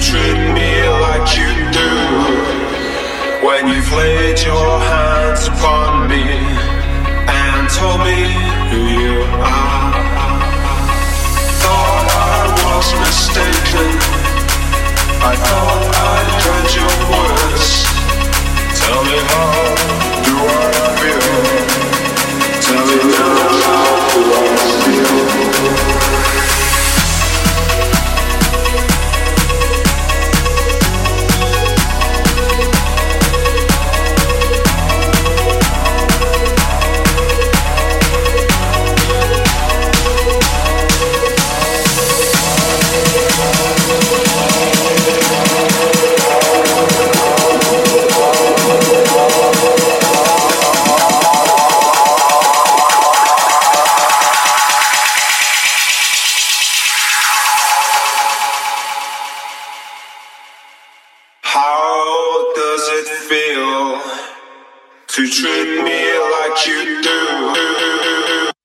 treat me like you do. When you've laid your hands upon me and told me who you are. Thought I was mistaken. I thought I'd heard your words. Tell me how to treat me like you do.